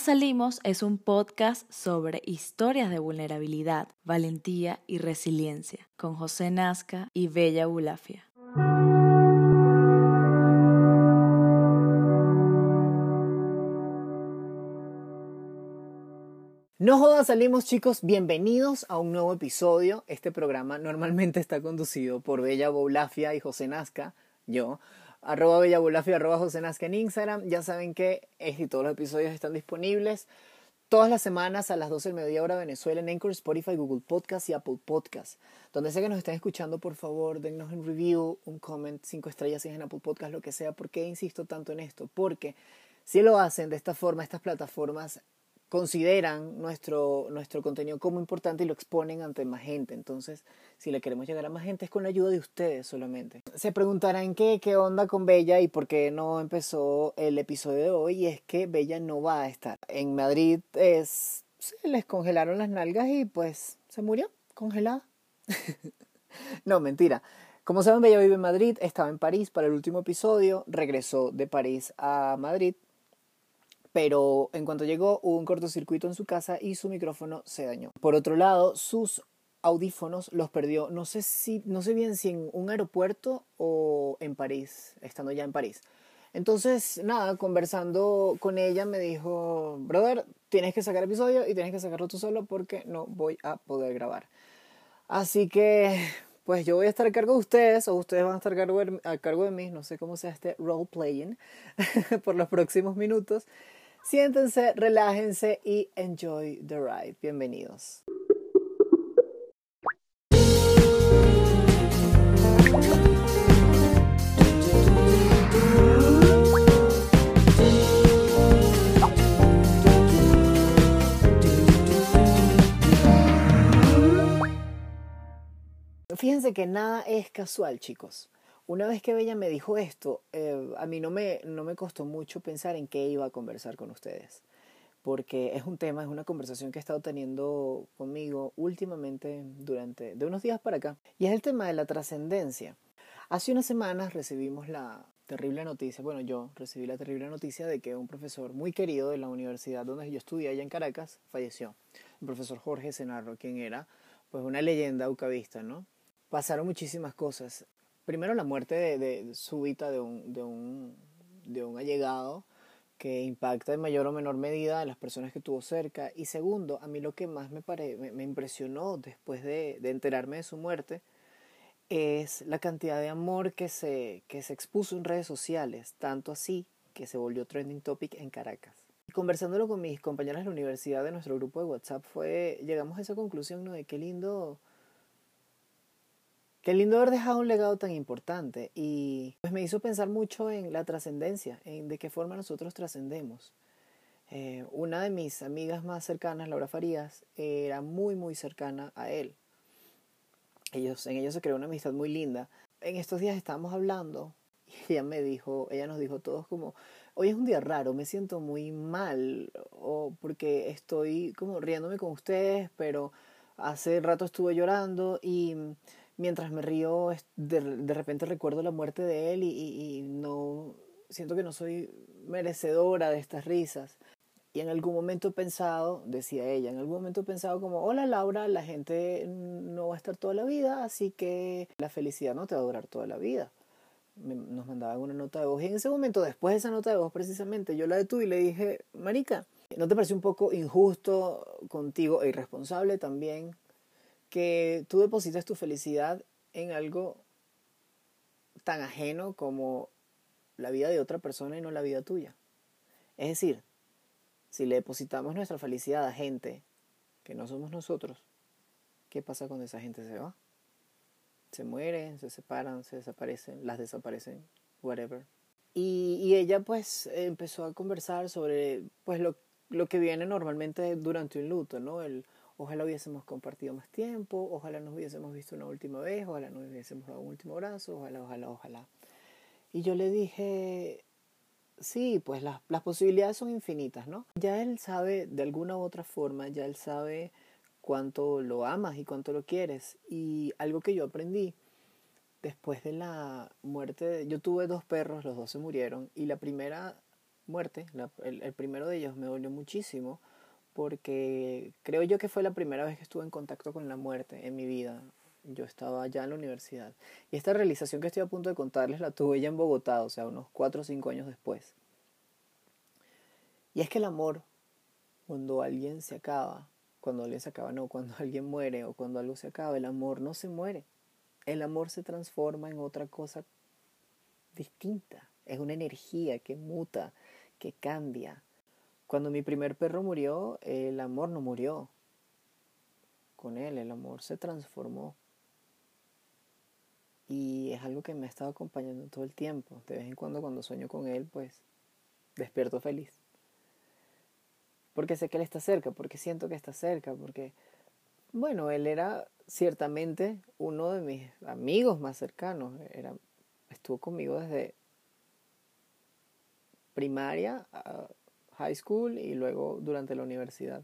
Salimos es un podcast sobre historias de vulnerabilidad, valentía y resiliencia, con José Nazca y Bella Bulafia. No jodas, salimos chicos, bienvenidos a un nuevo episodio. Este programa normalmente está conducido por Bella Boulafia y José Nazca, yo, arroba Bella Boulafia, arroba José Nazca en Instagram. Ya saben que este y todos los episodios están disponibles todas las semanas a las 12 del mediodía hora Venezuela en Anchor, Spotify, Google Podcast y Apple Podcast. Donde sé que nos están escuchando, por favor, dennos un review, un comment, cinco estrellas si es en Apple Podcast, lo que sea. ¿Por qué insisto tanto en esto? Porque si lo hacen de esta forma, estas plataformas consideran nuestro, nuestro contenido como importante y lo exponen ante más gente. Entonces, si le queremos llegar a más gente es con la ayuda de ustedes solamente. Se preguntarán qué, qué onda con Bella y por qué no empezó el episodio de hoy. Y es que Bella no va a estar. En Madrid es, se les congelaron las nalgas y pues se murió congelada. no, mentira. Como saben, Bella vive en Madrid, estaba en París para el último episodio, regresó de París a Madrid pero en cuanto llegó hubo un cortocircuito en su casa y su micrófono se dañó. Por otro lado, sus audífonos los perdió, no sé si no sé bien si en un aeropuerto o en París, estando ya en París. Entonces, nada, conversando con ella me dijo, "Brother, tienes que sacar episodio y tienes que sacarlo tú solo porque no voy a poder grabar." Así que pues yo voy a estar a cargo de ustedes o ustedes van a estar a cargo de, a cargo de mí, no sé cómo sea este role playing por los próximos minutos. Siéntense, relájense y enjoy the ride. Bienvenidos. Fíjense que nada es casual, chicos. Una vez que Bella me dijo esto, eh, a mí no me, no me costó mucho pensar en qué iba a conversar con ustedes, porque es un tema, es una conversación que he estado teniendo conmigo últimamente durante de unos días para acá, y es el tema de la trascendencia. Hace unas semanas recibimos la terrible noticia, bueno, yo recibí la terrible noticia de que un profesor muy querido de la universidad donde yo estudié allá en Caracas falleció, el profesor Jorge Senarro, quien era pues una leyenda ucavista, ¿no? Pasaron muchísimas cosas primero la muerte de, de súbita de un, de, un, de un allegado que impacta en mayor o menor medida a las personas que tuvo cerca. Y segundo, a mí lo que más me, pare, me, impresionó después de, de, enterarme de su muerte es la cantidad de amor que se, que se expuso en redes sociales, tanto así que se volvió trending topic en Caracas. Y conversándolo con mis compañeras de la universidad de nuestro grupo de WhatsApp, fue, llegamos a esa conclusión ¿no? de qué lindo Qué lindo haber dejado un legado tan importante y pues me hizo pensar mucho en la trascendencia, en de qué forma nosotros trascendemos. Eh, una de mis amigas más cercanas, Laura Farías, era muy muy cercana a él. Ellos, en ellos se creó una amistad muy linda. En estos días estábamos hablando y ella me dijo, ella nos dijo todos como, hoy es un día raro, me siento muy mal o porque estoy como riéndome con ustedes, pero hace rato estuve llorando y mientras me río, de, de repente recuerdo la muerte de él y, y, no siento que no soy merecedora de estas risas. Y en algún momento pensado, decía ella, en algún momento pensado como, hola Laura, la gente no va a estar toda la vida, así que la felicidad no te va a durar toda la vida. nos mandaban una nota de voz y en ese momento, después de esa nota de voz precisamente, yo la detuve y le dije, Marica, ¿no te parece un poco injusto contigo e irresponsable también que tú deposites tu felicidad en algo tan ajeno como la vida de otra persona y no la vida tuya. Es decir, si le depositamos nuestra felicidad a gente que no somos nosotros, ¿qué pasa cuando esa gente se va? Se mueren, se separan, se desaparecen, las desaparecen, whatever. Y, y ella pues empezó a conversar sobre pues lo, lo que viene normalmente durante un luto, ¿no? El, Ojalá hubiésemos compartido más tiempo, ojalá nos hubiésemos visto una última vez, ojalá nos hubiésemos dado un último abrazo, ojalá, ojalá, ojalá. Y yo le dije, sí, pues las, las posibilidades son infinitas, ¿no? Ya él sabe, de alguna u otra forma, ya él sabe cuánto lo amas y cuánto lo quieres. Y algo que yo aprendí después de la muerte, yo tuve dos perros, los dos se murieron, y la primera muerte, el, el primero de ellos me dolió muchísimo porque creo yo que fue la primera vez que estuve en contacto con la muerte en mi vida. Yo estaba ya en la universidad. Y esta realización que estoy a punto de contarles la tuve ya en Bogotá, o sea, unos cuatro o cinco años después. Y es que el amor, cuando alguien se acaba, cuando alguien se acaba, no, cuando alguien muere o cuando algo se acaba, el amor no se muere. El amor se transforma en otra cosa distinta. Es una energía que muta, que cambia. Cuando mi primer perro murió, el amor no murió. Con él, el amor se transformó. Y es algo que me ha estado acompañando todo el tiempo. De vez en cuando cuando sueño con él, pues despierto feliz. Porque sé que él está cerca, porque siento que está cerca, porque, bueno, él era ciertamente uno de mis amigos más cercanos. Era, estuvo conmigo desde primaria, a high school y luego durante la universidad.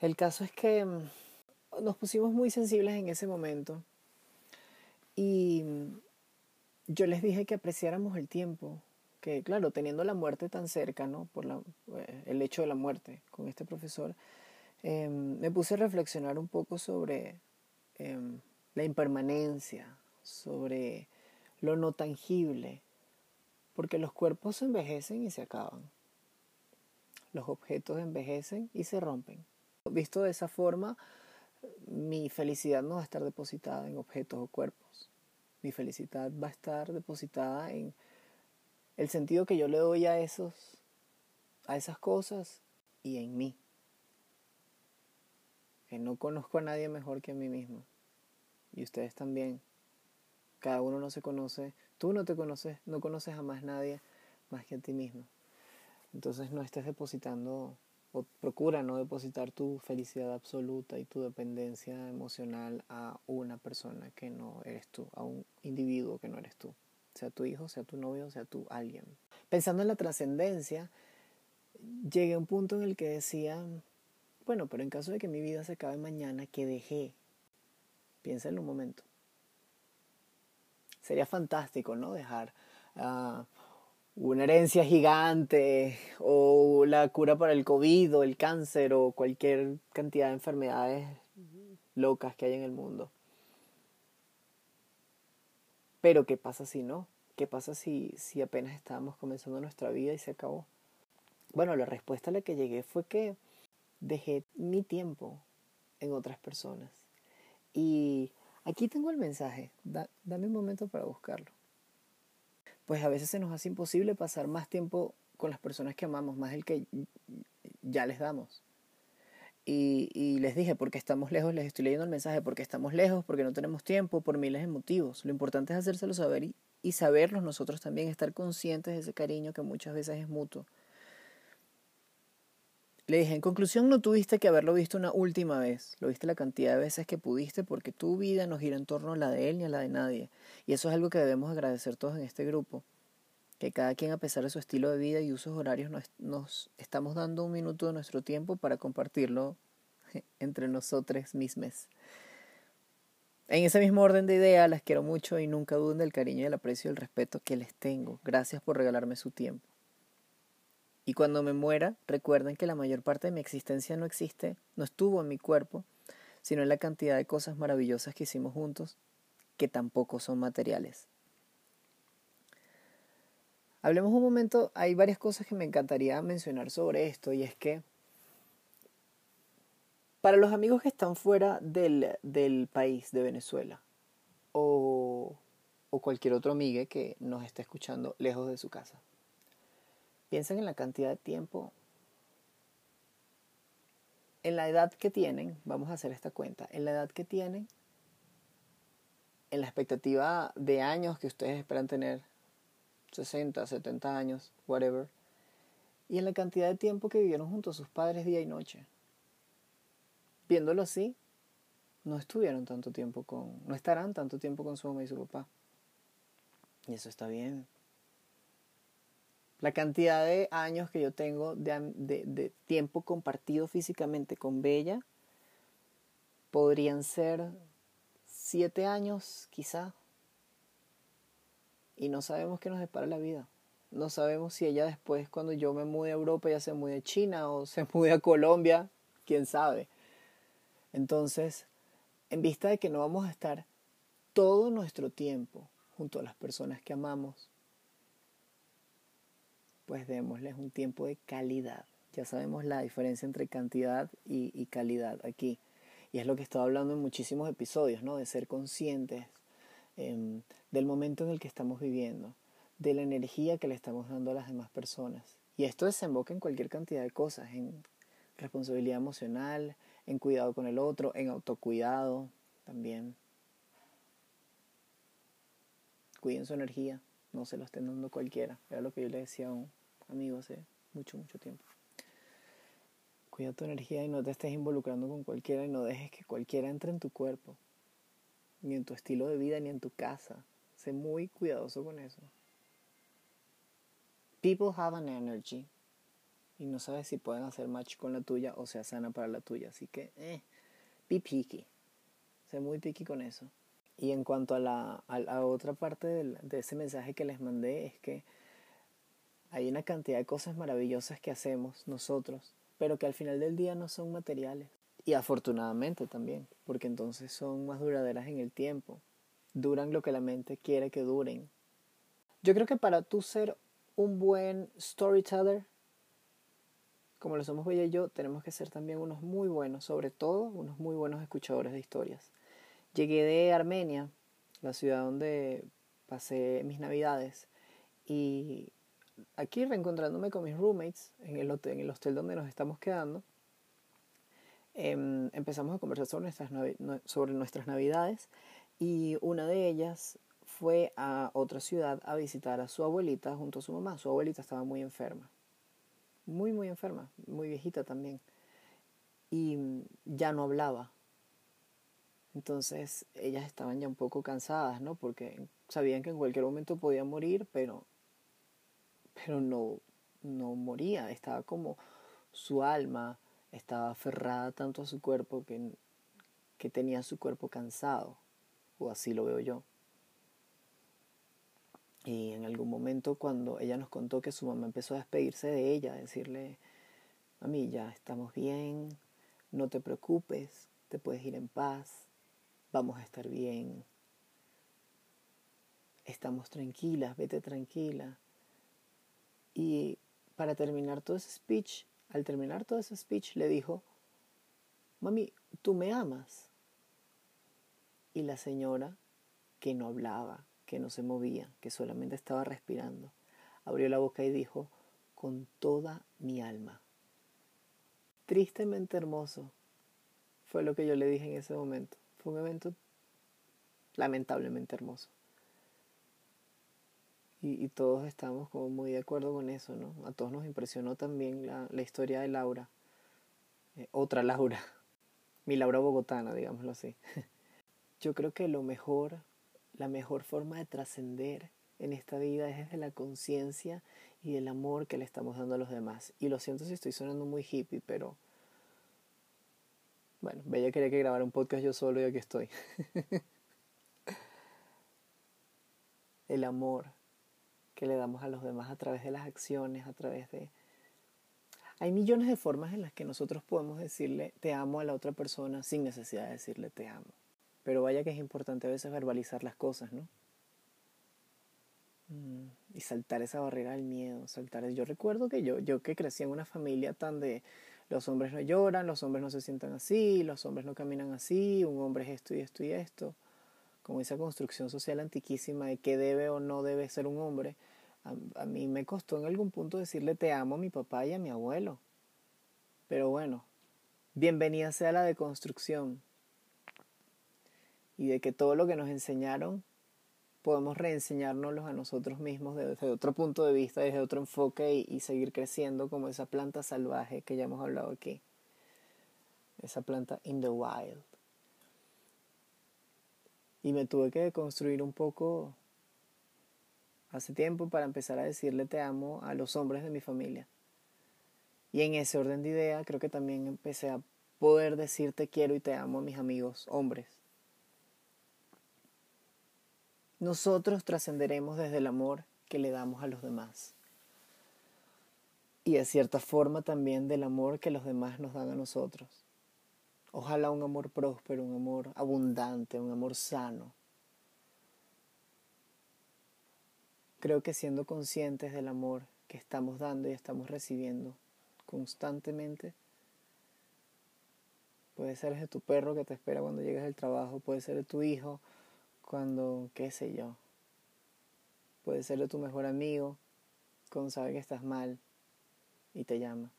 El caso es que mm, nos pusimos muy sensibles en ese momento y yo les dije que apreciáramos el tiempo, que claro, teniendo la muerte tan cerca, ¿no? Por la, eh, el hecho de la muerte con este profesor, em, me puse a reflexionar un poco sobre em, la impermanencia, sobre lo no tangible, porque los cuerpos envejecen y se acaban. Los objetos envejecen y se rompen. Visto de esa forma, mi felicidad no va a estar depositada en objetos o cuerpos. Mi felicidad va a estar depositada en el sentido que yo le doy a esos a esas cosas y en mí. Que no conozco a nadie mejor que a mí mismo. Y ustedes también. Cada uno no se conoce, tú no te conoces, no conoces a nadie más que a ti mismo. Entonces no estés depositando o procura no depositar tu felicidad absoluta y tu dependencia emocional a una persona que no eres tú, a un individuo que no eres tú, sea tu hijo, sea tu novio, sea tú alguien. Pensando en la trascendencia, llegué a un punto en el que decía, bueno, pero en caso de que mi vida se acabe mañana, ¿qué dejé? Piensa en un momento. Sería fantástico, ¿no? Dejar uh, una herencia gigante o la cura para el COVID o el cáncer o cualquier cantidad de enfermedades locas que hay en el mundo. Pero ¿qué pasa si no? ¿Qué pasa si, si apenas estábamos comenzando nuestra vida y se acabó? Bueno, la respuesta a la que llegué fue que dejé mi tiempo en otras personas. Y aquí tengo el mensaje, dame un momento para buscarlo pues a veces se nos hace imposible pasar más tiempo con las personas que amamos, más el que ya les damos. Y, y, les dije, porque estamos lejos, les estoy leyendo el mensaje, porque estamos lejos, porque no tenemos tiempo, por miles de motivos. Lo importante es hacérselo saber y, y saberlos nosotros también, estar conscientes de ese cariño que muchas veces es mutuo. Le dije, en conclusión, no tuviste que haberlo visto una última vez. Lo viste la cantidad de veces que pudiste porque tu vida no gira en torno a la de él ni a la de nadie. Y eso es algo que debemos agradecer todos en este grupo. Que cada quien, a pesar de su estilo de vida y usos horarios, nos, estamos dando un minuto de nuestro tiempo para compartirlo entre nosotros mismos. En ese mismo orden de ideas, las quiero mucho y nunca duden del cariño y el aprecio y el respeto que les tengo. Gracias por regalarme su tiempo. Y cuando me muera, recuerden que la mayor parte de mi existencia no existe, no estuvo en mi cuerpo, sino en la cantidad de cosas maravillosas que hicimos juntos, que tampoco son materiales. Hablemos un momento, hay varias cosas que me encantaría mencionar sobre esto, y es que para los amigos que están fuera del, del país de Venezuela, o, o cualquier otro amigo que nos esté escuchando lejos de su casa, Piensen en la cantidad de tiempo, en la edad que tienen, vamos a hacer esta cuenta, en la edad que tienen, en la expectativa de años que ustedes esperan tener, 60, 70 años, whatever, y en la cantidad de tiempo que vivieron junto a sus padres día y noche. Viéndolo así, no estuvieron tanto tiempo con, no estarán tanto tiempo con su mamá y su papá. Y eso está bien. La cantidad de años que yo tengo de, de, tiempo compartido físicamente con Bella podrían ser siete años quizá. Y no sabemos qué nos depara la vida. No sabemos si ella después, cuando yo me mude a Europa, ya se mude a China o se mude a Colombia, quién sabe. Entonces, en vista de que no vamos a estar todo nuestro tiempo junto a las personas que amamos, pues démosles un tiempo de calidad. Ya sabemos la diferencia entre cantidad y, calidad aquí. Y es lo que he estado hablando en muchísimos episodios, ¿no? De ser conscientes em, del momento en el que estamos viviendo, de la energía que le estamos dando a las demás personas. Y esto desemboca en cualquier cantidad de cosas, en responsabilidad emocional, en cuidado con el otro, en autocuidado también. Cuiden su energía, no se lo estén dando cualquiera. Era lo que yo le decía a un amigo hace mucho, mucho tiempo. Cuida tu energía y no te estés involucrando con cualquiera y no dejes que cualquiera entre en tu cuerpo, ni en tu estilo de vida, ni en tu casa. Sé muy cuidadoso con eso. People have an energy y no sabes si pueden hacer match con la tuya o sea sana para la tuya. Así que, eh, be picky. Sé muy picky con eso. Y en cuanto a la, a otra parte de ese mensaje que les mandé, es que hay una cantidad de cosas maravillosas que hacemos nosotros, pero que al final del día no son materiales. Y afortunadamente también, porque entonces son más duraderas en el tiempo. Duran lo que la mente quiere que duren. Yo creo que para tú ser un buen storyteller, como lo somos Bella y yo, tenemos que ser también unos muy buenos, sobre todo unos muy buenos escuchadores de historias. Llegué de Armenia, la ciudad donde pasé mis navidades, y aquí reencontrándome con mis roommates en el hotel, en el hostel donde nos estamos quedando, em, empezamos a conversar sobre nuestras, sobre nuestras navidades y una de ellas fue a otra ciudad a visitar a su abuelita junto a su mamá. Su abuelita estaba muy enferma muy, muy enferma, muy viejita también. Y ya no hablaba. Entonces ellas estaban ya un poco cansadas, ¿no? Porque sabían que en cualquier momento podía morir, pero, pero no, no moría. Estaba como su alma estaba aferrada tanto a su cuerpo que, que tenía su cuerpo cansado. O así lo veo yo. Y en algún momento cuando ella nos contó que su mamá empezó a despedirse de ella, a decirle, mami, ya estamos bien, no te preocupes, te puedes ir en paz, vamos a estar bien, estamos tranquilas, vete tranquila. Y para terminar todo ese speech, al terminar todo ese speech le dijo, mami, tú me amas. Y la señora, que no hablaba, que no se movía, que solamente estaba respirando. Abrió la boca y dijo, con toda mi alma. Tristemente hermoso fue lo que yo le dije en ese momento. Fue un evento lamentablemente hermoso. Y, todos estamos como muy de acuerdo con eso, ¿no? A todos nos impresionó también la, historia de Laura. Eh, otra Laura. Mi Laura bogotana, digámoslo así. Yo creo que lo mejor la mejor forma de trascender en esta vida es desde la conciencia y el amor que le estamos dando a los demás. Y lo siento si estoy sonando muy hippie, pero bueno, Bella quería que grabara un podcast yo solo y aquí estoy. el amor que le damos a los demás a través de las acciones, a través de... Hay millones de formas en las que nosotros podemos decirle te amo a la otra persona sin necesidad de decirle te amo. Pero vaya que es importante a veces verbalizar las cosas, ¿no? Mm, y saltar esa barrera del miedo, saltar. Yo recuerdo que yo, yo que crecí en una familia tan de los hombres no lloran, los hombres no se sientan así, los hombres no caminan así, un hombre es esto y esto y esto. Como esa construcción social antiquísima de qué debe o no debe ser un hombre. A, a mí me costó en algún punto decirle te amo a mi papá y a mi abuelo. Pero bueno, bienvenida sea la deconstrucción y de que todo lo que nos enseñaron podemos reenseñárnoslo a nosotros mismos desde otro punto de vista, desde otro enfoque y, y, seguir creciendo como esa planta salvaje que ya hemos hablado aquí. Esa planta in the wild. Y me tuve que construir un poco hace tiempo para empezar a decirle te amo a los hombres de mi familia. Y en ese orden de idea creo que también empecé a poder decir te quiero y te amo a mis amigos hombres nosotros trascenderemos desde el amor que le damos a los demás. y de cierta forma también del amor que los demás nos dan a nosotros. Ojalá un amor próspero, un amor abundante, un amor sano. Creo que siendo conscientes del amor que estamos dando y estamos recibiendo constantemente, puede ser de tu perro que te espera cuando llegas del trabajo, puede ser de tu hijo cuando, qué sé yo, puede ser de tu mejor amigo cuando sabe que estás mal y te llama.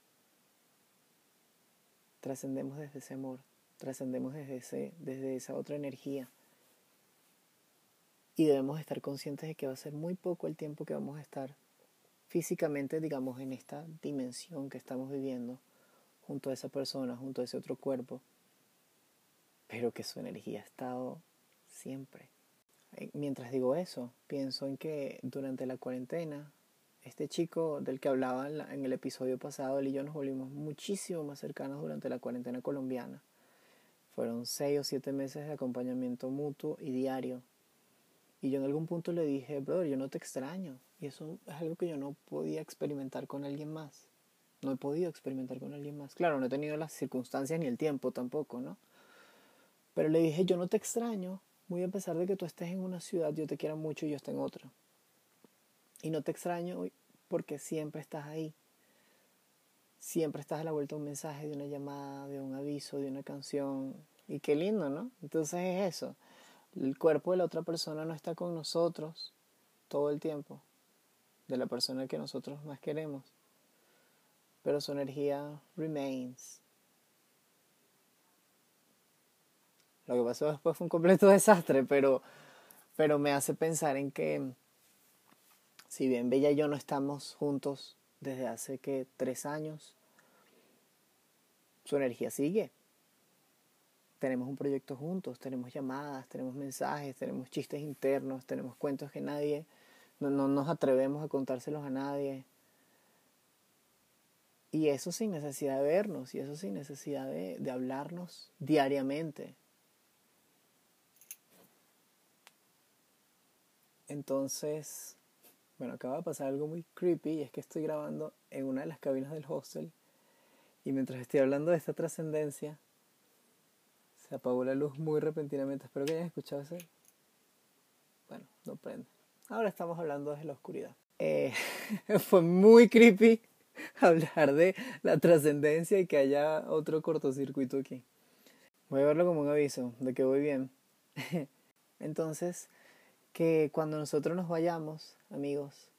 Trascendemos desde ese amor, trascendemos desde, ese, desde esa otra energía. Y debemos estar conscientes de que va a ser muy poco el tiempo que vamos a estar físicamente, digamos, en esta dimensión que estamos viviendo, junto a esa persona, junto a ese otro cuerpo, pero que su energía ha estado siempre. Mientras digo eso, pienso en que durante la cuarentena este chico del que hablaba en, el episodio pasado, él y yo nos volvimos muchísimo más cercanos durante la cuarentena colombiana. Fueron seis o siete meses de acompañamiento mutuo y diario. Y yo en algún punto le dije, brother, yo no te extraño. Y eso es algo que yo no podía experimentar con alguien más. No he podido experimentar con alguien más. Claro, no he tenido las circunstancias ni el tiempo tampoco, ¿no? Pero le dije, yo no te extraño, muy a pesar de que tú estés en una ciudad, yo te quiero mucho y yo esté en otra. Y no te extraño porque siempre estás ahí. Siempre estás a la vuelta de un mensaje, de una llamada, de un aviso, de una canción. Y qué lindo, ¿no? Entonces es eso. El cuerpo de la otra persona no está con nosotros todo el tiempo. De la persona que nosotros más queremos. Pero su energía remains. Lo que pasó después fue un completo desastre, pero, pero me hace pensar en que si bien Bella y yo no estamos juntos desde hace que tres años, su energía sigue. Tenemos un proyecto juntos, tenemos llamadas, tenemos mensajes, tenemos chistes internos, tenemos cuentos que nadie, no, nos atrevemos a contárselos a nadie. Y eso sin necesidad de vernos, y eso sin necesidad de, de hablarnos diariamente. Entonces, bueno, acaba de pasar algo muy creepy y es que estoy grabando en una de las cabinas del hostel y mientras estoy hablando de esta trascendencia, se apagó la luz muy repentinamente. Espero que hayan escuchado ese. Bueno, no prende. Ahora estamos hablando desde la oscuridad. Eh, fue muy creepy hablar de la trascendencia y que haya otro cortocircuito aquí. Voy a verlo como un aviso de que voy bien. Entonces, que cuando nosotros nos vayamos, amigos,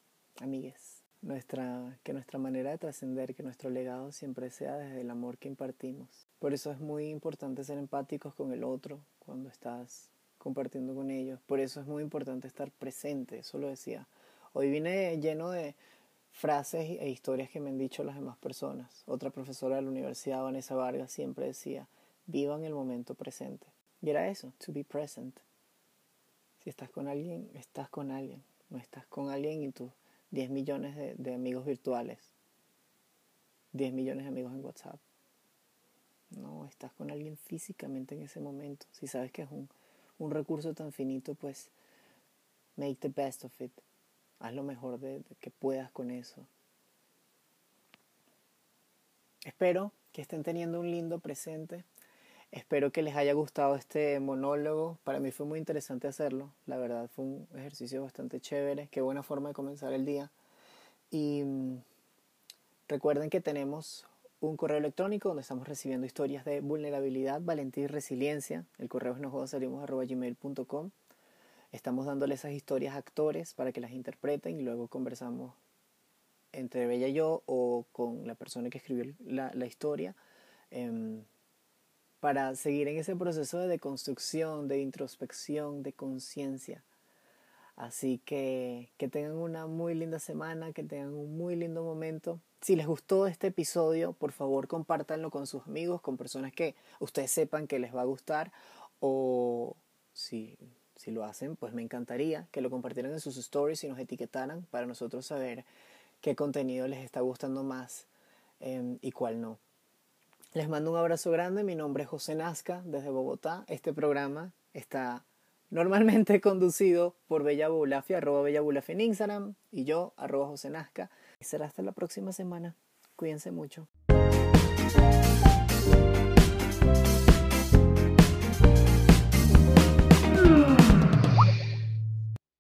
amigues, nuestra, que nuestra manera de trascender, que nuestro legado siempre sea desde el amor que impartimos. Por eso es muy importante ser empáticos con el otro cuando estás compartiendo con ellos. Por eso es muy importante estar presente, eso lo decía. Hoy vine lleno de frases e historias que me han dicho las demás personas. Otra profesora de la universidad, Vanessa Vargas, siempre decía, vivan el momento presente. Y era eso, to be present. Si estás con alguien, estás con alguien. No estás con alguien y tus 10 millones de, amigos virtuales. 10 millones de amigos en WhatsApp. No, estás con alguien físicamente en ese momento. Si sabes que es un, un recurso tan finito, pues make the best of it. Haz lo mejor de que puedas con eso. Espero que estén teniendo un lindo presente Espero que les haya gustado este monólogo. Para mí fue muy interesante hacerlo. La verdad fue un ejercicio bastante chévere. Qué buena forma de comenzar el día. Y mm, recuerden que tenemos un correo electrónico donde estamos recibiendo historias de vulnerabilidad, valentía y resiliencia. El correo es nojodasalimos.com. Estamos dándole esas historias a actores para que las interpreten y luego conversamos entre Bella y yo o con la persona que escribió la, la historia. Em, para seguir en ese proceso de deconstrucción, de introspección, de conciencia. Así que que tengan una muy linda semana, que tengan un muy lindo momento. Si les gustó este episodio, por favor compártanlo con sus amigos, con personas que ustedes sepan que les va a gustar o si, si lo hacen, pues me encantaría que lo compartieran en sus stories y nos etiquetaran para nosotros saber qué contenido les está gustando más em, y cuál no. Les mando un abrazo grande. Mi nombre es José Nazca desde Bogotá. Este programa está normalmente conducido por Bella Bulafia, arroba Bella Bulafia en Instagram y yo, arroba José Nazca. Y será hasta la próxima semana. Cuídense mucho.